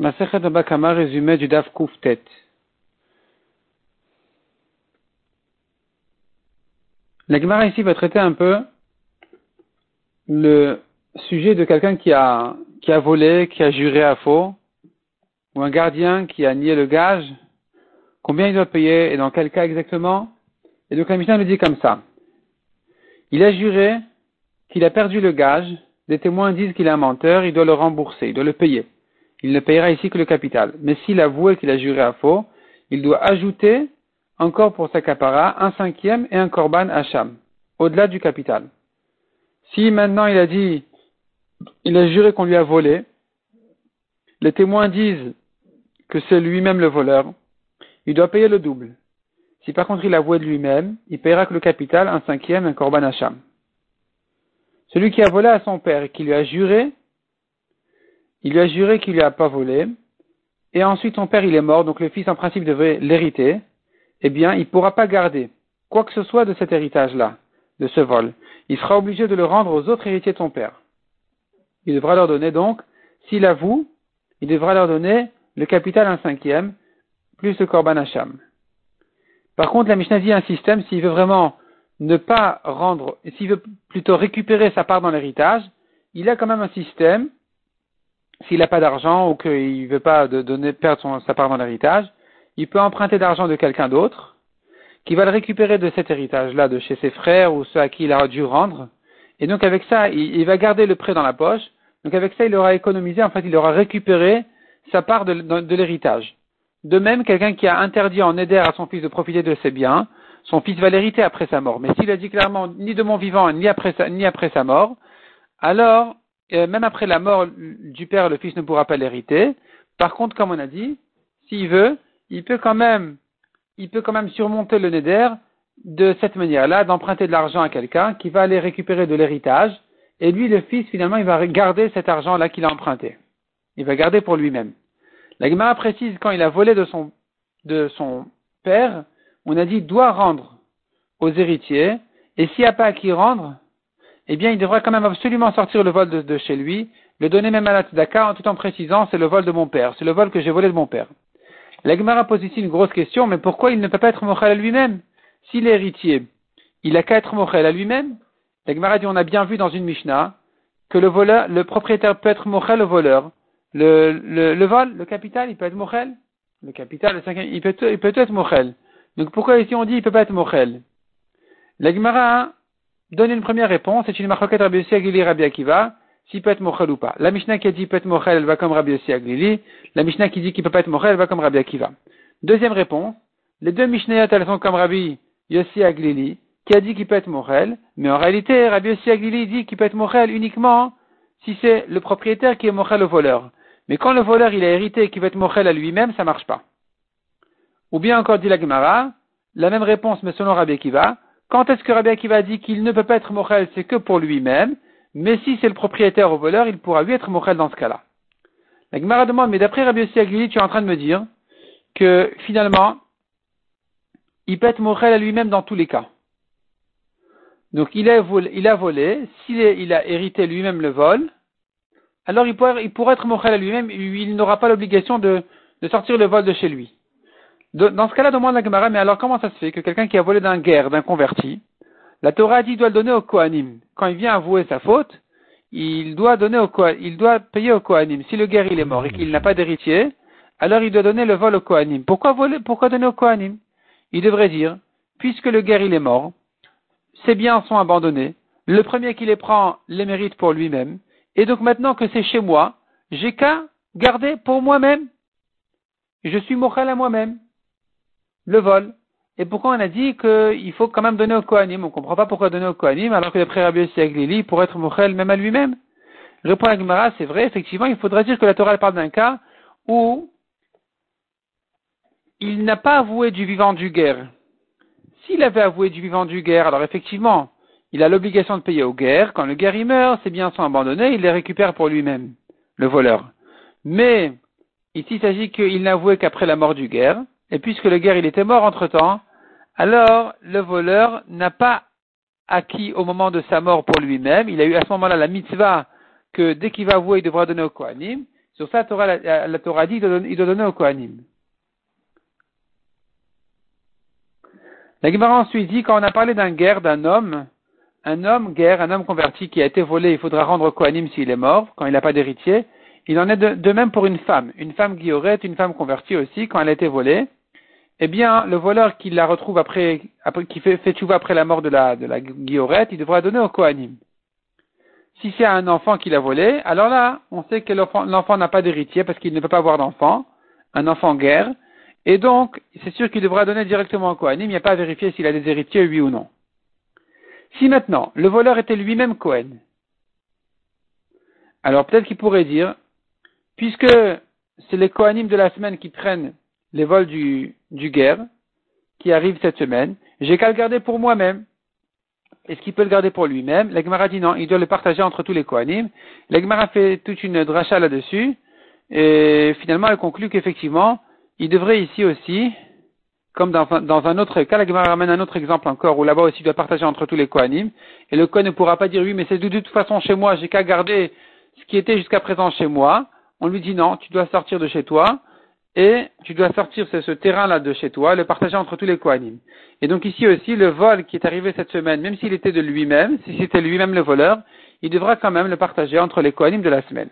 Masechet Bakama, résumé du Daf Kouftet. La Gemara ici va traiter un peu le sujet de quelqu'un qui a, qui a volé, qui a juré à faux, ou un gardien qui a nié le gage, combien il doit payer et dans quel cas exactement. Et donc la Mishnah nous dit comme ça. Il a juré qu'il a perdu le gage, des témoins disent qu'il est un menteur, il doit le rembourser, il doit le payer. Il ne payera ici que le capital. Mais s'il avoue qu'il a juré à faux, il doit ajouter encore pour sa capara un cinquième et un korban hacham, au-delà du capital. Si maintenant il a dit, il a juré qu'on lui a volé, les témoins disent que c'est lui-même le voleur, il doit payer le double. Si par contre il avoué de lui-même, il paiera que le capital, un cinquième, un korban hacham. Celui qui a volé à son père et qui lui a juré, il lui a juré qu'il lui a pas volé, et ensuite son père il est mort, donc le fils en principe devrait l'hériter, eh bien il ne pourra pas garder quoi que ce soit de cet héritage-là, de ce vol. Il sera obligé de le rendre aux autres héritiers de son père. Il devra leur donner donc, s'il avoue, il devra leur donner le capital un cinquième, plus le korban hacham. Par contre, la Mishnah dit un système, s'il veut vraiment ne pas rendre, s'il veut plutôt récupérer sa part dans l'héritage, il a quand même un système, s'il n'a pas d'argent ou qu'il ne veut pas donner, perdre sa part dans l'héritage, il peut emprunter d'argent de quelqu'un d'autre, qui va le récupérer de cet héritage-là, de chez ses frères ou ceux à qui il a dû rendre. Et donc avec ça, il, va garder le prêt dans la poche. Donc avec ça, il aura économisé, en fait, il aura récupéré sa part de, de l'héritage. De même, quelqu'un qui a interdit en aider à son fils de profiter de ses biens, son fils va l'hériter après sa mort. Mais s'il a dit clairement ni de mon vivant, ni après sa mort, alors, euh, même après la mort du père, le fils ne pourra pas l'hériter. Par contre, comme on a dit, s'il veut, il peut quand même, surmonter le neder de cette manière-là, d'emprunter de l'argent à quelqu'un qui va aller récupérer de l'héritage, et lui, le fils, finalement, il va garder cet argent-là qu'il a emprunté. Il va garder pour lui-même. La Gemara précise quand il a volé de son, de son père, on a dit doit rendre aux héritiers, et s'il n'y a pas à qui rendre, eh bien, il devrait quand même absolument sortir le vol de, chez lui, le donner même à la tzedaka, tout en précisant c'est le vol de mon père, c'est le vol que j'ai volé de mon père. La Gemara pose ici une grosse question, mais pourquoi il ne peut pas être mochel à lui-même? S'il est héritier, il a qu'à être mochel à lui-même? La Gemara dit, on a bien vu dans une Mishnah que le le propriétaire peut être mochel au voleur. Le, le, vol, le capital, il peut être mochel? Le capital, le cinquième, il peut, il peut être mochel. Donc pourquoi ici on dit il peut pas être mochel? La Gemara donne une première réponse, c'est une marquette Rabbi Yossi Aglili Rabbi Akiva, s'il peut être mochel ou pas. La Mishnah qui a dit peut être mochel, elle va comme Rabbi Yossi Aglili. La Mishnah qui dit qu'il peut pas être mochel, elle va comme Rabbi Akiva. Deuxième réponse, les deux Mishnayot, elles sont comme Rabbi Yossi Aglili, qui a dit qu'il peut être mochel, mais en réalité, Rabbi Yossi Aglili dit qu'il peut être mochel uniquement si c'est le propriétaire qui est mochel au voleur. Mais quand le voleur il a hérité et qu'il veut être mochel à lui-même, ça marche pas. Ou bien encore dit la Gemara, la même réponse mais selon Rabbi Akiva, quand est-ce que Rabbi Akiva dit qu'il ne peut pas être mochel, c'est que pour lui-même, mais si c'est le propriétaire au voleur, il pourra lui être mochel dans ce cas-là. La Gemara demande, mais d'après Rabbi Yossi tu es en train de me dire que finalement, il peut être mochel à lui-même dans tous les cas. Donc il a volé, il a volé s'il il a hérité lui-même le vol, alors il pourra, il pourra être mochel à lui-même, il n'aura pas l'obligation de sortir le vol de chez lui dans ce cas-là, demande la Gemara, mais alors comment ça se fait que quelqu'un qui a volé d'un guerre, d'un converti, la Torah dit doit le donner au Kohanim. Quand il vient avouer sa faute, il doit donner au il doit payer au Kohanim. Si le guerre il est mort et qu'il n'a pas d'héritier, alors il doit donner le vol au Kohanim. Pourquoi voler, pourquoi donner au Kohanim? Il devrait dire, puisque le guerre il est mort, ses biens sont abandonnés, le premier qui les prend les mérite pour lui-même, et donc maintenant que c'est chez moi, j'ai qu'à garder pour moi-même. Je suis moral à moi-même le vol. Et pourquoi on a dit qu'il faut quand même donner au Kohanim? On ne comprend pas pourquoi donner au Kohanim alors que pré Rabbi Lili pour être Mochel même à lui-même. Répond à Gemara, c'est vrai, effectivement, il faudrait dire que la Torah parle d'un cas où il n'a pas avoué du vivant du guerre. S'il avait avoué du vivant du guerre, alors effectivement, il a l'obligation de payer au guerre. Quand le guerre meurt, ses biens sont abandonnés, il les récupère pour lui-même, le voleur. Mais ici, il s'agit qu'il n'avouait qu'après la mort du guerre. Et puisque le guerre il était mort entre-temps, alors le voleur n'a pas acquis au moment de sa mort pour lui-même. Il a eu à ce moment-là la mitzvah que dès qu'il va avouer, il devra donner au Kohanim. Sur ça, la, la, Torah dit, il doit donner au Kohanim. La Gemara ensuite dit, quand on a parlé d'un guerre, d'un homme, un homme guerre, un homme converti qui a été volé, il faudra rendre au Kohanim s'il est mort, quand il n'a pas d'héritier. Il en est de, même pour une femme. Une femme aurait une femme convertie aussi, quand elle a été volée, eh bien, le voleur qui la retrouve après, qui fait, fait après la mort de la, de la guillorette, il devra donner au Kohanim. Si c'est un enfant qui l'a volé, alors là, on sait que l'enfant n'a pas d'héritier parce qu'il ne peut pas avoir d'enfant, un enfant guerre, et donc, c'est sûr qu'il devra donner directement au Kohanim, il n'y a pas à vérifier s'il a des héritiers, oui ou non. Si maintenant, le voleur était lui-même Kohen, alors peut-être qu'il pourrait dire, puisque c'est les Kohanim de la semaine qui prennent les vols du, du guerre, qui arrivent cette semaine, j'ai qu'à le garder pour moi-même. Est-ce qu'il peut le garder pour lui-même L'Agmara dit non, il doit le partager entre tous les Kohanim. L'Agmara fait toute une dracha là-dessus, et finalement elle conclut qu'effectivement, il devrait ici aussi, comme dans un, dans un autre cas, l'Agmara ramène un autre exemple encore, où là-bas aussi il doit partager entre tous les Kohanim, et le Kohen ne pourra pas dire oui, mais c'est de toute façon chez moi, j'ai qu'à garder ce qui était jusqu'à présent chez moi. On lui dit non, tu dois sortir de chez toi, et tu dois sortir ce, terrain-là de chez toi, le partager entre tous les Kohanim. Et donc ici aussi, le vol qui est arrivé cette semaine, même s'il était de lui-même, si c'était lui-même le voleur, il devra quand même le partager entre les Kohanim de la semaine.